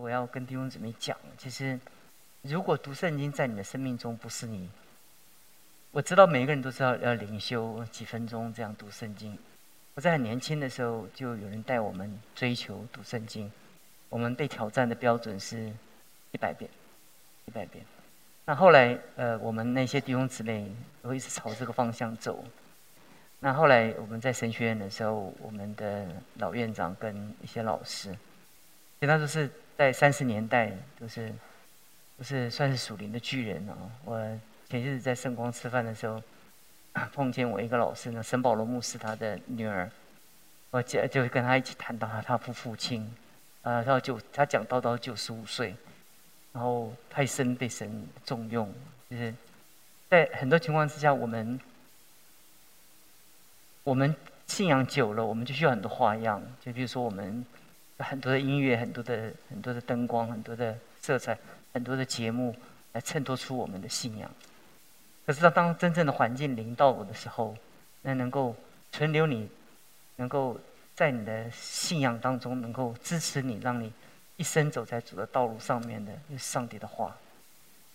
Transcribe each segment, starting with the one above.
我要跟弟兄姊妹讲，其实如果读圣经在你的生命中不是你，我知道每一个人都知道要灵修几分钟这样读圣经。我在很年轻的时候就有人带我们追求读圣经，我们被挑战的标准是一百遍，一百遍。那后来呃，我们那些弟兄姊妹都一直朝这个方向走。那后来我们在神学院的时候，我们的老院长跟一些老师，其他都是。在三十年代，都是都是算是属灵的巨人哦。我前日在圣光吃饭的时候，碰见我一个老师呢，沈保罗牧师他的女儿，我就就跟他一起谈到他他父父亲，啊，然后就他讲到到九十五岁，然后太深被神重用，就是在很多情况之下，我们我们信仰久了，我们就需要很多花样，就比如说我们。很多的音乐，很多的很多的灯光，很多的色彩，很多的节目来衬托出我们的信仰。可是，当当真正的环境临到我的时候，那能够存留你，能够在你的信仰当中能够支持你，让你一生走在主的道路上面的，是上帝的话。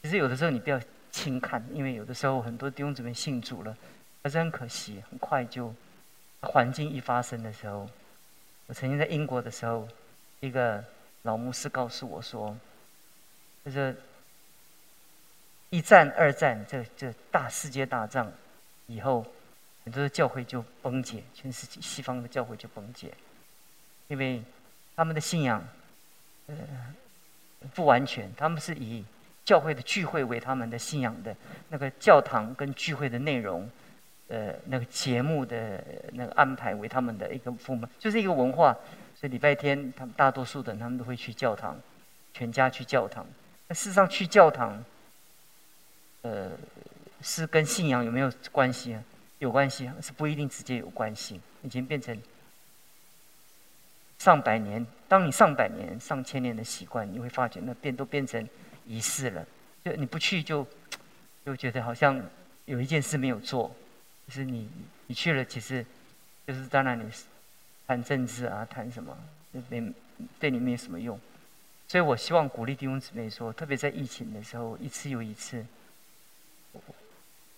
其实有的时候你不要轻看，因为有的时候很多弟兄姊妹信主了，但是很可惜，很快就环境一发生的时候。我曾经在英国的时候，一个老牧师告诉我说：“就是一战、二战，这这大世界大战以后，很多的教会就崩解，全世界西方的教会就崩解，因为他们的信仰呃不完全，他们是以教会的聚会为他们的信仰的那个教堂跟聚会的内容。”呃，那个节目的那个安排为他们的一个部门，就是一个文化。所以礼拜天，他们大多数的人他们都会去教堂，全家去教堂。那事实上去教堂，呃，是跟信仰有没有关系啊？有关系，是不一定直接有关系。已经变成上百年，当你上百年、上千年的习惯，你会发觉那变都变成仪式了。就你不去，就就觉得好像有一件事没有做。就是你，你去了，其实就是当然你谈政治啊，谈什么，没对你没有什么用。所以我希望鼓励弟兄姊妹说，特别在疫情的时候，一次又一次。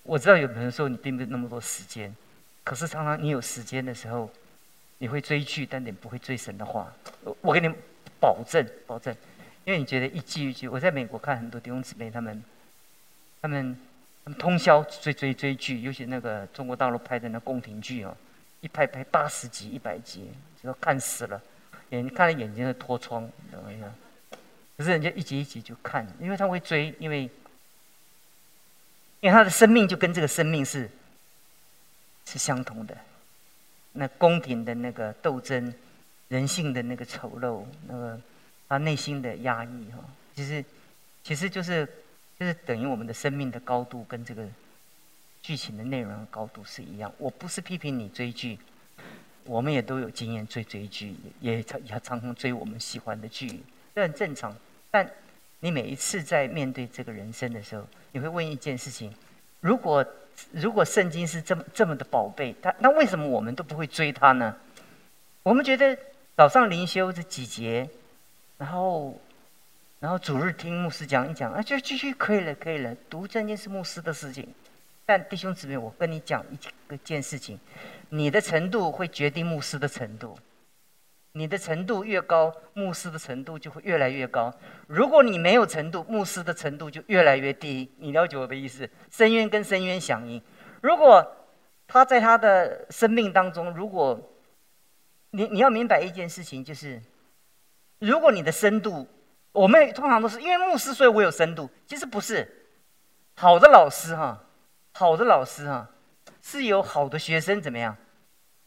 我知道有的时候你并没有那么多时间，可是常常你有时间的时候，你会追剧，但你不会追神的话。我给你保证，保证，因为你觉得一季一季。我在美国看很多弟兄姊妹，他们，他们。他们通宵追追追剧，尤其那个中国大陆拍的那宫廷剧哦，一拍拍八十集、一百集，就看死了，眼睛看了眼睛都脱窗，怎么样？可是人家一集一集就看，因为他会追，因为因为他的生命就跟这个生命是是相同的。那宫廷的那个斗争，人性的那个丑陋，那个他内心的压抑哈，其实其实就是。就是等于我们的生命的高度跟这个剧情的内容的高度是一样。我不是批评你追剧，我们也都有经验追追剧，也也常常追我们喜欢的剧，这很正常。但你每一次在面对这个人生的时候，你会问一件事情：如果如果圣经是这么这么的宝贝，它那为什么我们都不会追它呢？我们觉得早上灵修这几节，然后。然后主日听牧师讲一讲，啊，就继续可以了，可以了。读这件是牧师的事情，但弟兄姊妹，我跟你讲一个件事情，你的程度会决定牧师的程度，你的程度越高，牧师的程度就会越来越高。如果你没有程度，牧师的程度就越来越低。你了解我的意思？深渊跟深渊响应。如果他在他的生命当中，如果你你要明白一件事情，就是如果你的深度。我们通常都是因为牧师，所以我有深度。其实不是，好的老师哈，好的老师哈，是由好的学生怎么样，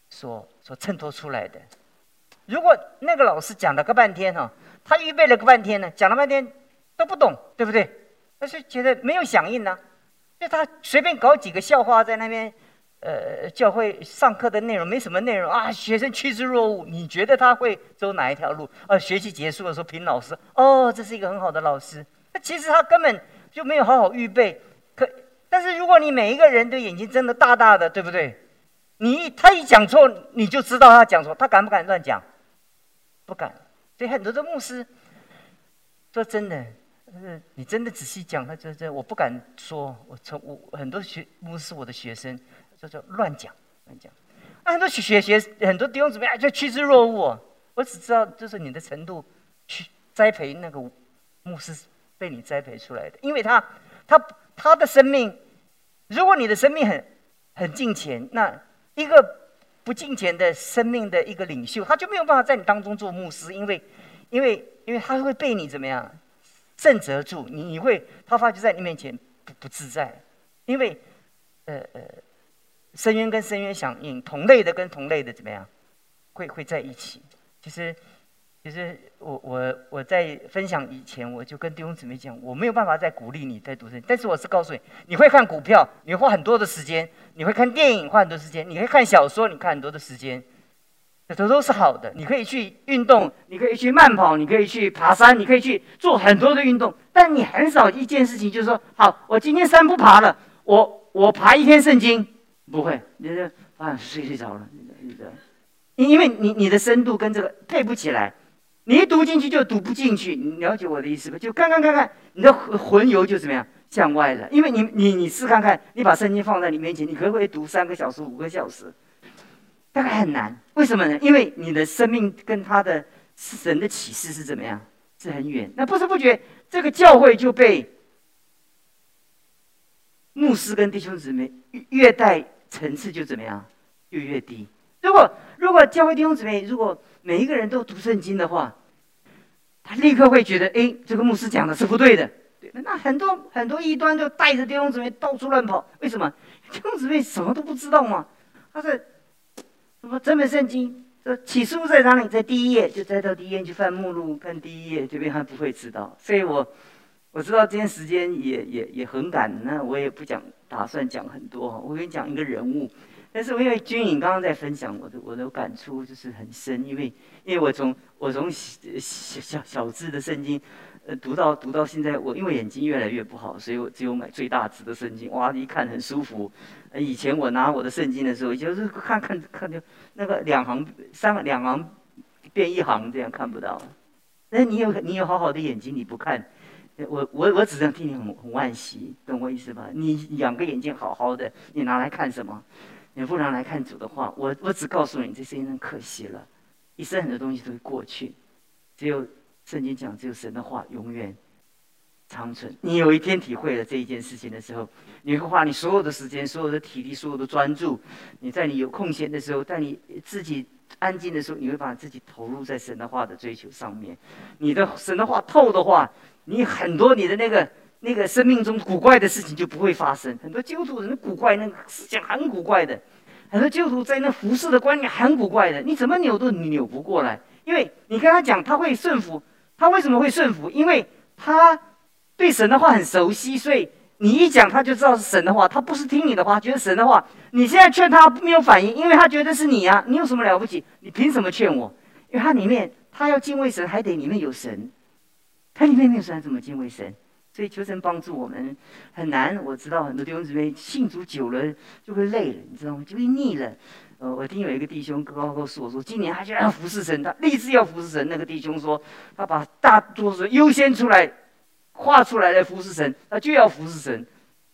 所所衬托出来的。如果那个老师讲了个半天哈，他预备了个半天呢，讲了半天都不懂，对不对？但是觉得没有响应呢，就他随便搞几个笑话在那边。呃，教会上课的内容没什么内容啊，学生趋之若鹜。你觉得他会走哪一条路？呃，学习结束的时候评老师，哦，这是一个很好的老师。那其实他根本就没有好好预备。可，但是如果你每一个人的眼睛睁得大大的，对不对？你他一讲错，你就知道他讲错。他敢不敢乱讲？不敢。所以很多的牧师，说真的，是你真的仔细讲，他就这我不敢说，我从我很多学牧师我的学生，就乱讲乱讲，啊，很多学学很多弟兄姊妹就趋之若鹜，我只知道就是你的程度去栽培那个牧师被你栽培出来的，因为他他他的生命，如果你的生命很很敬虔，那一个。不敬虔的生命的一个领袖，他就没有办法在你当中做牧师，因为，因为，因为他会被你怎么样，震慑住。你，你会他发觉在你面前不不自在，因为，呃呃，深渊跟深渊响应，同类的跟同类的怎么样，会会在一起，其实。其实我我我在分享以前，我就跟弟兄姊妹讲，我没有办法再鼓励你再读圣经，但是我是告诉你，你会看股票，你花很多的时间；你会看电影，花很多时间；你会看小说，你看很多的时间，这都都是好的。你可以去运动，你可以去慢跑，你可以去爬山，你可以去做很多的运动，但你很少一件事情就是说，好，我今天山不爬了，我我爬一天圣经，不会，你这啊睡睡着了，你的，你因为你你的深度跟这个配不起来。你一读进去就读不进去，你了解我的意思吧？就看看看看，你的魂游就怎么样向外了？因为你你你试看看，你把圣经放在你面前，你可不可以读三个小时、五个小时？大概很难。为什么呢？因为你的生命跟他的神的启示是怎么样？是很远。那不知不觉，这个教会就被牧师跟弟兄姊妹越带层次就怎么样，就越低。如果如果教会弟兄姊妹如果每一个人都读圣经的话，他立刻会觉得，哎，这个牧师讲的是不对的。对，那很多很多异端就带着弟兄姊妹到处乱跑。为什么？弟兄姊妹什么都不知道吗？他是什么？整本圣经，这起初在哪里？在第一页，就摘到第一页去翻目录，看第一页，这边他不会知道。所以我我知道今天时间也也也很赶，那我也不讲，打算讲很多。我跟你讲一个人物。但是因为军颖刚刚在分享我的我的感触就是很深，因为因为我从我从小小小字的圣经，呃读到读到现在，我因为眼睛越来越不好，所以我只有买最大字的圣经，哇一看很舒服。以前我拿我的圣经的时候，就是看看看就那个两行三两行变一行这样看不到。那你有你有好好的眼睛你不看，我我我只能替你很很惋惜，懂我意思吧？你两个眼睛好好的，你拿来看什么？你不然来看主的话，我我只告诉你，这是一生可惜了，一生很多东西都会过去，只有圣经讲，只有神的话永远长存。你有一天体会了这一件事情的时候，你会花你所有的时间、所有的体力、所有的专注，你在你有空闲的时候，在你自己安静的时候，你会把自己投入在神的话的追求上面。你的神的话透的话，你很多你的那个。那个生命中古怪的事情就不会发生。很多基督徒人古怪，那个思想很古怪的。很多基督徒在那服侍的观念很古怪的，你怎么扭都扭不过来。因为你跟他讲，他会顺服。他为什么会顺服？因为他对神的话很熟悉，所以你一讲他就知道是神的话。他不是听你的话，觉得神的话。你现在劝他没有反应，因为他觉得是你呀。你有什么了不起？你凭什么劝我？因为他里面他要敬畏神，还得里面有神。他里面没有神，怎么敬畏神？所以求神帮助我们很难，我知道很多弟兄姊妹信主久了就会累了，你知道吗？就会腻了。呃，我听有一个弟兄告告诉我说，今年他就要服侍神，他立志要服侍神。那个弟兄说，他把大多数优先出来画出来的服侍神，他就要服侍神。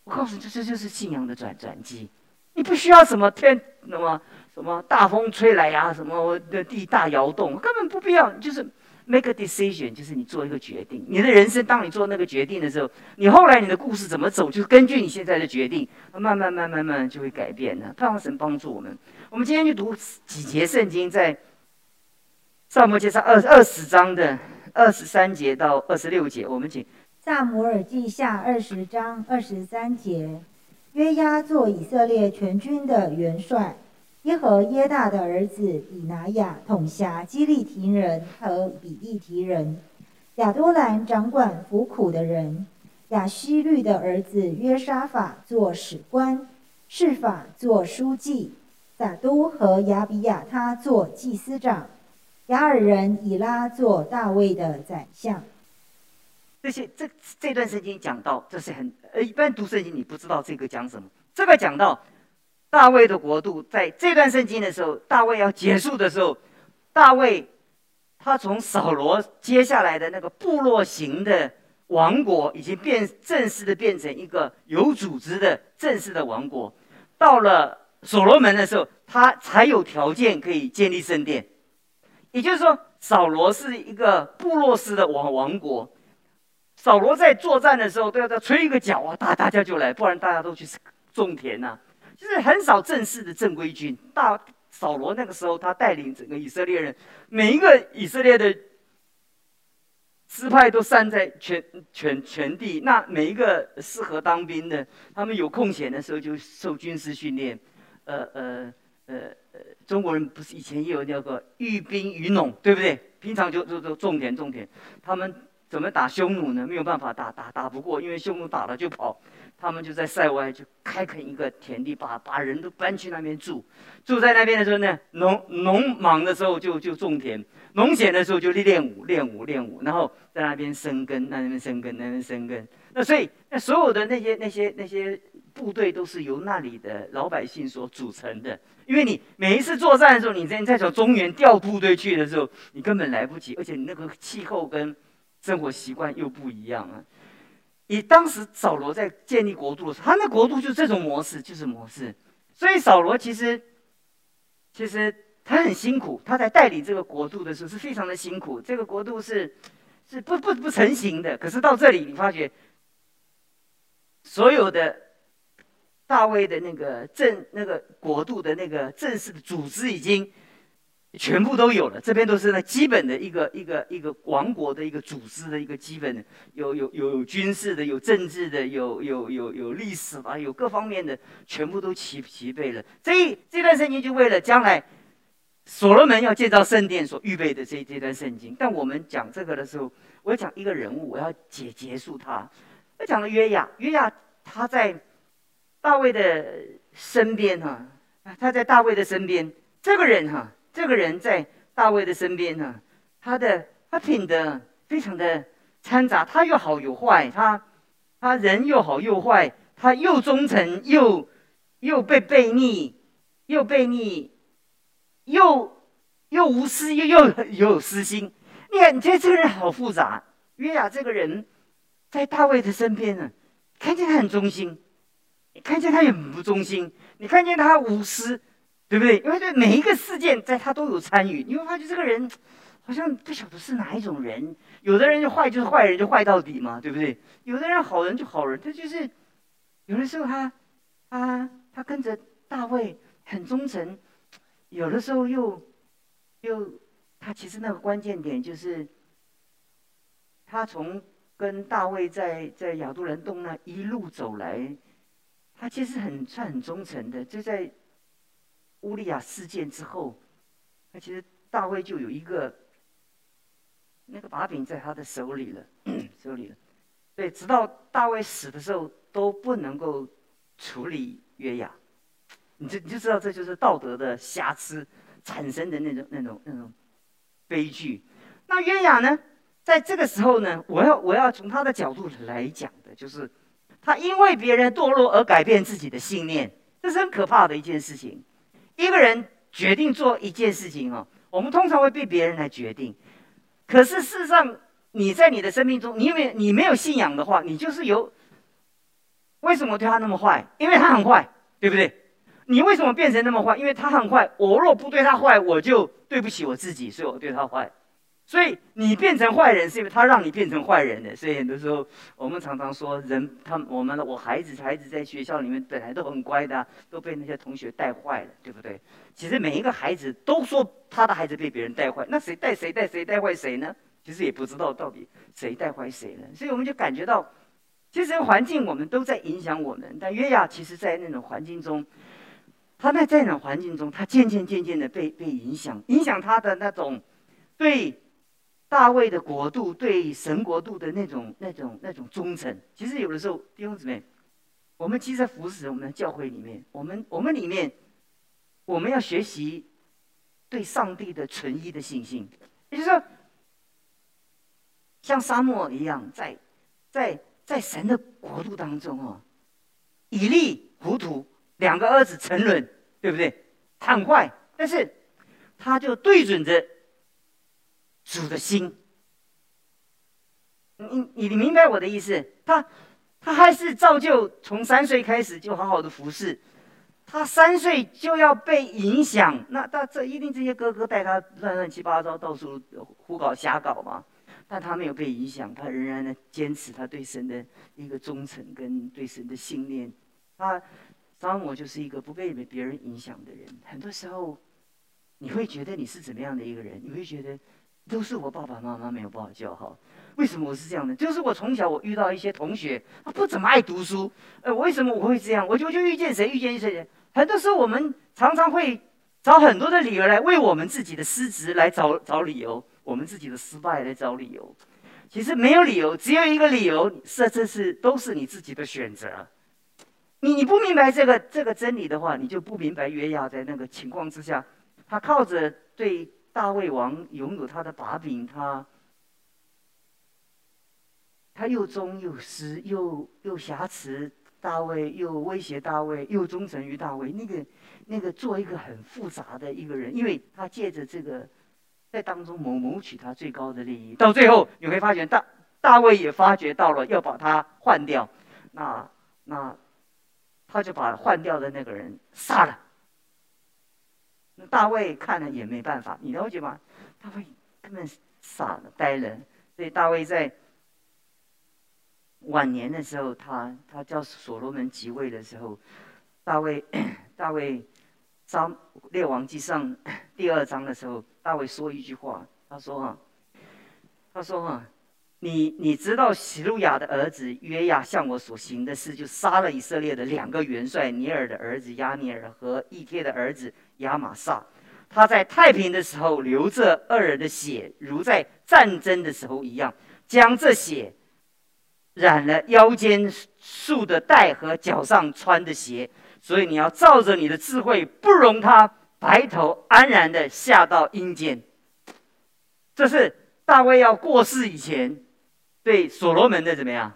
我告诉你，这这就是信仰的转转机。你不需要什么天什么什么大风吹来呀，什么的地大摇动，根本不必要，就是。Make a decision，就是你做一个决定。你的人生，当你做那个决定的时候，你后来你的故事怎么走，就是根据你现在的决定，慢慢慢慢慢慢就会改变的。盼望神帮助我们。我们今天就读几节圣经，在上摩记上二二十章的二十三节到二十六节。我们请萨摩尔记下二十章二十三节，约押做以色列全军的元帅。耶和耶大的儿子以拿雅统辖基利提人和比利提人，亚多兰掌管服苦的人，亚希律的儿子约沙法做史官，示法做书记，撒都和亚比亚他做祭司长，雅尔人以拉做大卫的宰相。这些这这段圣经讲到，这是很呃，一般读圣经你不知道这个讲什么，这个讲到。大卫的国度，在这段圣经的时候，大卫要结束的时候，大卫他从扫罗接下来的那个部落型的王国，已经变正式的变成一个有组织的正式的王国。到了所罗门的时候，他才有条件可以建立圣殿。也就是说，扫罗是一个部落式的王王国。扫罗在作战的时候，都要在吹一个角啊，大大家就来，不然大家都去种田呐。就是很少正式的正规军。大扫罗那个时候，他带领整个以色列人，每一个以色列的支派都散在全全全地。那每一个适合当兵的，他们有空闲的时候就受军事训练。呃呃呃呃，中国人不是以前也有那个寓兵于农，对不对？平常就就就种田种田，他们。怎么打匈奴呢？没有办法打，打打不过，因为匈奴打了就跑。他们就在塞外就开垦一个田地，把把人都搬去那边住。住在那边的时候呢，农农忙的时候就就种田，农闲的时候就练武，练武，练武，然后在那边生根，那边生根，那边生根。那所以那所有的那些那些那些部队都是由那里的老百姓所组成的。因为你每一次作战的时候，你在在从中原调部队去的时候，你根本来不及，而且你那个气候跟生活习惯又不一样啊！以当时扫罗在建立国度的时候，他那国度就这种模式，就是模式。所以扫罗其实，其实他很辛苦，他在带领这个国度的时候是非常的辛苦。这个国度是是不不不成型的。可是到这里，你发觉所有的大卫的那个正那个国度的那个正式的组织已经。全部都有了，这边都是那基本的一个一个一个王国的一个组织的一个基本的，有有有有军事的，有政治的，有有有有历史啊，有各方面的，全部都齐齐备了。这这段圣经就为了将来所罗门要建造圣殿所预备的这这段圣经。但我们讲这个的时候，我要讲一个人物，我要结结束他。我讲了约亚，约亚他在大卫的身边哈，啊他在大卫的身边，这个人哈。这个人在大卫的身边呢，他的他品德非常的掺杂，他又好又坏，他他人又好又坏，他又忠诚又又被背逆，又背逆，又又无私又又有私心。你看，你觉得这个人好复杂。约雅这个人，在大卫的身边呢，看见他很忠心，你看见他也很不忠心，你看见他无私。对不对？因为对每一个事件，在他都有参与。你会发觉这个人，好像不晓得是哪一种人。有的人就坏，就是坏人，就坏到底嘛，对不对？有的人好人就好人，他就是，有的时候他，他他跟着大卫很忠诚，有的时候又，又他其实那个关键点就是，他从跟大卫在在亚杜兰洞那一路走来，他其实很算很忠诚的，就在。乌利亚事件之后，那其实大卫就有一个那个把柄在他的手里了，手里了。对，直到大卫死的时候都不能够处理约雅，你就你就知道这就是道德的瑕疵产生的那种那种那种悲剧。那约雅呢，在这个时候呢，我要我要从他的角度来讲的，就是他因为别人堕落而改变自己的信念，这是很可怕的一件事情。一个人决定做一件事情哦，我们通常会被别人来决定。可是事实上，你在你的生命中，你有没有你没有信仰的话，你就是有。为什么对他那么坏？因为他很坏，对不对？你为什么变成那么坏？因为他很坏。我若不对他坏，我就对不起我自己，所以我对他坏。所以你变成坏人，是因为他让你变成坏人的。所以很多时候，我们常常说，人他我们我孩子孩子在学校里面本来都很乖的，都被那些同学带坏了，对不对？其实每一个孩子都说他的孩子被别人带坏，那谁带谁带谁带坏谁呢？其实也不知道到底谁带坏谁了。所以我们就感觉到，其实环境我们都在影响我们。但约亚其实，在那种环境中，他在那种环境中，他渐渐渐渐的被被影响，影响他的那种对。大卫的国度对神国度的那种、那种、那种忠诚，其实有的时候弟兄姊妹，我们其实在服侍我们的教会里面，我们我们里面，我们要学习对上帝的纯一的信心，也就是说，像沙漠一样，在在在神的国度当中哦，以利糊涂，两个儿子沉沦，对不对？很坏，但是他就对准着。主的心。你你你明白我的意思？他他还是照旧从三岁开始就好好的服侍，他三岁就要被影响，那他这一定这些哥哥带他乱乱七八糟到处胡搞瞎搞嘛？但他没有被影响，他仍然呢坚持他对神的一个忠诚跟对神的信念。他张摩就是一个不被别人影响的人。很多时候，你会觉得你是怎么样的一个人？你会觉得都是我爸爸妈妈没有把我教好。为什么我是这样的？就是我从小我遇到一些同学，他不怎么爱读书。呃，为什么我会这样？我就就遇见谁遇见谁。很多时候我们常常会找很多的理由来为我们自己的失职来找找理由。我们自己的失败来找理由，其实没有理由，只有一个理由，是这是都是你自己的选择。你你不明白这个这个真理的话，你就不明白约亚在那个情况之下，他靠着对大卫王拥有他的把柄，他他又忠又私，又又挟持大卫，又威胁大卫，又忠诚于大卫。那个那个做一个很复杂的一个人，因为他借着这个。在当中谋谋取他最高的利益，到最后你会发现大大卫也发觉到了要把他换掉，那那他就把换掉的那个人杀了。大卫看了也没办法，你了解吗？大卫根本傻了呆了。所以大卫在晚年的时候，他他叫所罗门即位的时候，大卫大卫。上列王记上第二章的时候，大卫说一句话，他说：“哈，他说哈，你你知道喜路亚的儿子约亚向我所行的事，就杀了以色列的两个元帅尼尔的儿子亚尼尔和易帖的儿子亚玛撒。他在太平的时候流着二人的血，如在战争的时候一样，将这血染了腰间束的带和脚上穿的鞋。”所以你要照着你的智慧，不容他白头安然的下到阴间。这是大卫要过世以前对所罗门的怎么样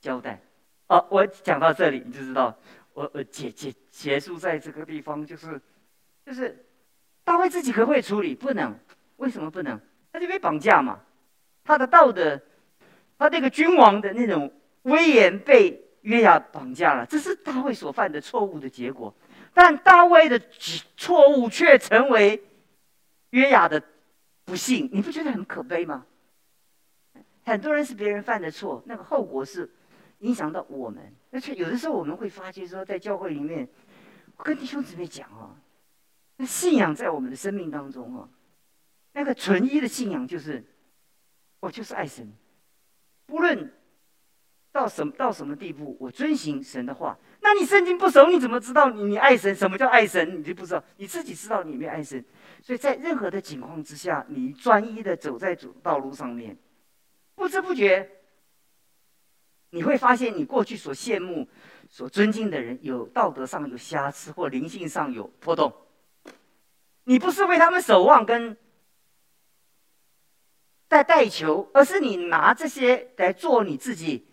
交代？哦，我讲到这里你就知道，我我结结结束在这个地方，就是就是大卫自己可不可以处理？不能，为什么不能？他就被绑架嘛，他的道德，他那个君王的那种威严被。约亚绑架了，这是大卫所犯的错误的结果。但大卫的错误却成为约亚的不幸，你不觉得很可悲吗？很多人是别人犯的错，那个后果是影响到我们。而且有的时候我们会发觉说，在教会里面，跟弟兄姊妹讲哦，那信仰在我们的生命当中哦，那个纯一的信仰就是，我就是爱神，不论。到什么到什么地步？我遵行神的话。那你圣经不熟，你怎么知道你你爱神？什么叫爱神？你就不知道，你自己知道你没有爱神。所以在任何的情况之下，你专一的走在主道路上面，不知不觉，你会发现你过去所羡慕、所尊敬的人，有道德上有瑕疵或灵性上有波动。你不是为他们守望跟在代求，而是你拿这些来做你自己。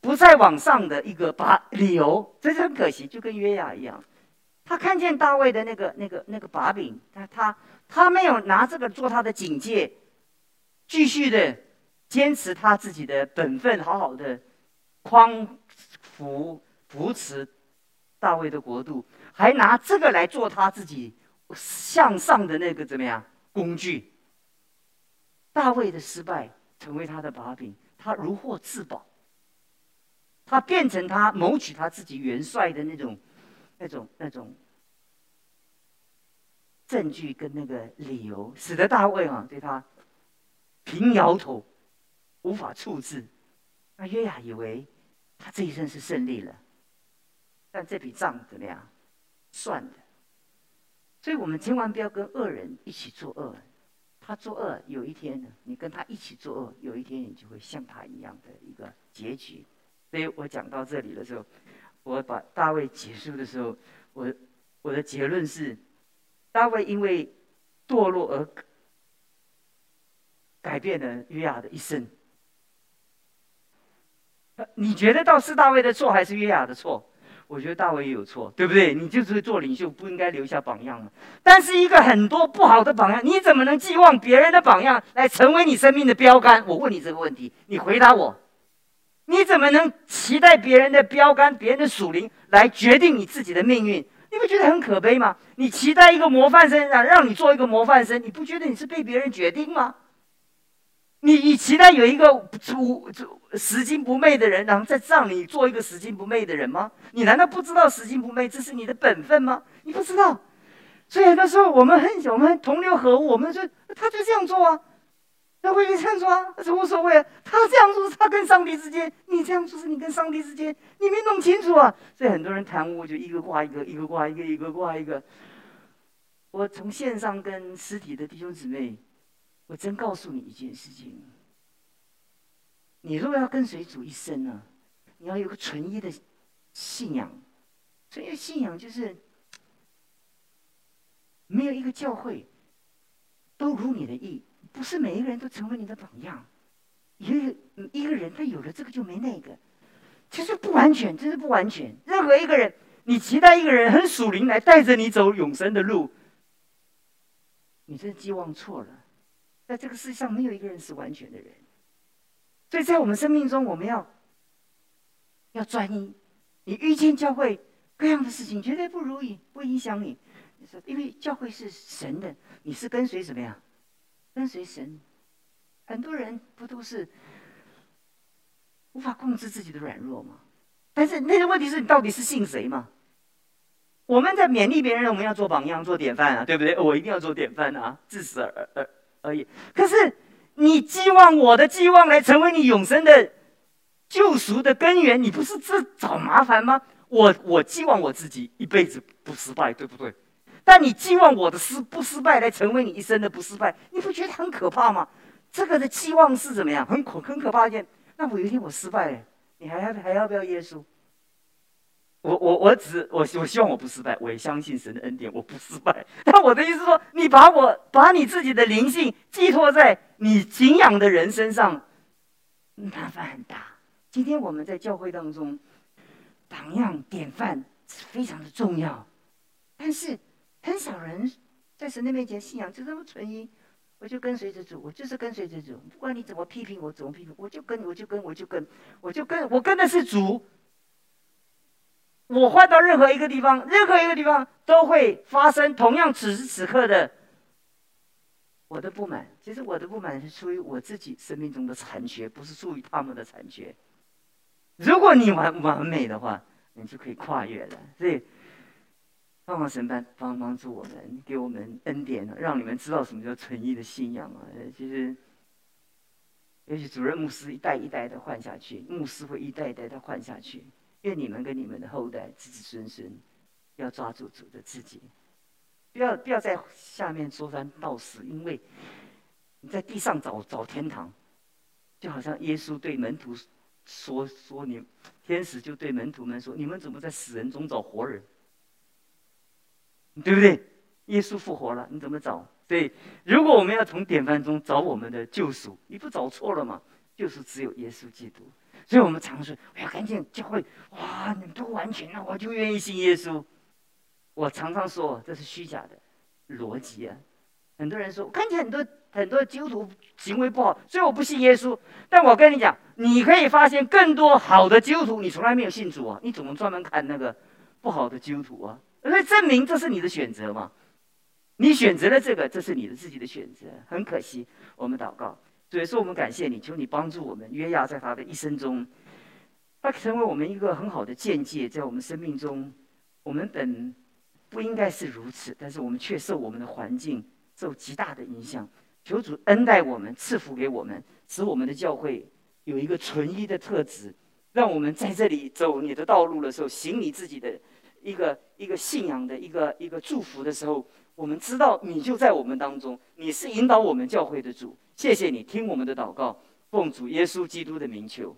不在网上的一个把理由，这是很可惜，就跟约雅一样，他看见大卫的那个、那个、那个把柄，他他他没有拿这个做他的警戒，继续的坚持他自己的本分，好好的匡扶扶持大卫的国度，还拿这个来做他自己向上的那个怎么样工具？大卫的失败成为他的把柄，他如获至宝。他变成他谋取他自己元帅的那种、那种、那种证据跟那个理由，使得大卫啊对他平摇头，无法处置。那约雅以为他这一生是胜利了，但这笔账怎么样算的？所以我们千万不要跟恶人一起作恶。他作恶，有一天，你跟他一起作恶，有一天你就会像他一样的一个结局。所以我讲到这里的时候，我把大卫结束的时候，我我的结论是，大卫因为堕落而改变了约雅的一生。你觉得到是大卫的错还是约雅的错？我觉得大卫也有错，对不对？你就是做领袖，不应该留下榜样吗。但是一个很多不好的榜样，你怎么能寄望别人的榜样来成为你生命的标杆？我问你这个问题，你回答我。你怎么能期待别人的标杆、别人的属灵来决定你自己的命运？你不觉得很可悲吗？你期待一个模范生让让你做一个模范生，你不觉得你是被别人决定吗？你你期待有一个五拾金不昧的人，然后在葬礼做一个拾金不昧的人吗？你难道不知道拾金不昧这是你的本分吗？你不知道，所以很多时候我们很我们同流合污，我们就他就这样做啊，他会这样做啊，这无所谓啊。他这样做是他跟上帝之间，你这样做是你跟上帝之间，你没弄清楚啊。所以很多人谈污就一个挂一个，一个挂一个，一个挂一个。我从线上跟实体的弟兄姊妹。我真告诉你一件事情：，你如果要跟随主一生呢，你要有个纯一的信仰。纯一的信仰就是没有一个教会都如你的意，不是每一个人都成为你的榜样。一个一个人他有了这个就没那个，其实不完全，真是不完全。任何一个人，你期待一个人很属灵来带着你走永生的路，你真的寄望错了。在这个世界上，没有一个人是完全的人，所以在我们生命中，我们要要专一。你遇见教会各样的事情，绝对不如意，不影响你。你说，因为教会是神的，你是跟随什么呀？跟随神。很多人不都是无法控制自己的软弱吗？但是那个问题是你到底是信谁吗？我们在勉励别人，我们要做榜样、做典范啊，对不对？我一定要做典范啊，至死而而。而已。可是，你寄望我的寄望来成为你永生的救赎的根源，你不是自找麻烦吗？我我寄望我自己一辈子不失败，对不对？但你寄望我的失不失败来成为你一生的不失败，你不觉得很可怕吗？这个的寄望是怎么样？很可很可怕一件。那我有一天我失败了，你还要还要不要耶稣？我我我只我我希望我不失败，我也相信神的恩典，我不失败。但我的意思说，你把我把你自己的灵性寄托在你敬仰的人身上，麻烦很大。今天我们在教会当中，榜样典范是非常的重要，但是很少人在神的面前信仰就这么纯一，我就跟随着主，我就是跟随着主，不管你怎么批评我，怎么批评，我就跟我就跟我就跟我就跟我跟的是主。我换到任何一个地方，任何一个地方都会发生同样此时此刻的我的不满。其实我的不满是出于我自己生命中的残缺，不是出于他们的残缺。如果你完完美的话，你就可以跨越了。所以，帮忙神班帮帮助我们，给我们恩典，让你们知道什么叫纯一的信仰啊！其实，也许主任牧师一代一代的换下去，牧师会一代一代的换下去。愿你们跟你们的后代子子孙孙，要抓住主的自己，不要不要在下面说三道四，因为你在地上找找天堂，就好像耶稣对门徒说说你，天使就对门徒们说，你们怎么在死人中找活人？对不对？耶稣复活了，你怎么找？对，如果我们要从典范中找我们的救赎，你不找错了吗？就是只有耶稣基督。所以我们常说，我要赶紧教会，哇，你们都完全了，我就愿意信耶稣。我常常说，这是虚假的逻辑啊。很多人说，我看见很多很多基督徒行为不好，所以我不信耶稣。但我跟你讲，你可以发现更多好的基督徒，你从来没有信主啊，你怎么专门看那个不好的基督徒啊？所以证明这是你的选择嘛。你选择了这个，这是你的自己的选择。很可惜，我们祷告。所以说，我们感谢你，求你帮助我们约亚在他的一生中，他成为我们一个很好的见解，在我们生命中，我们本不应该是如此，但是我们却受我们的环境受极大的影响。求主恩待我们，赐福给我们，使我们的教会有一个纯一的特质，让我们在这里走你的道路的时候，行你自己的一个一个信仰的一个一个祝福的时候，我们知道你就在我们当中，你是引导我们教会的主。谢谢你听我们的祷告，奉主耶稣基督的名求。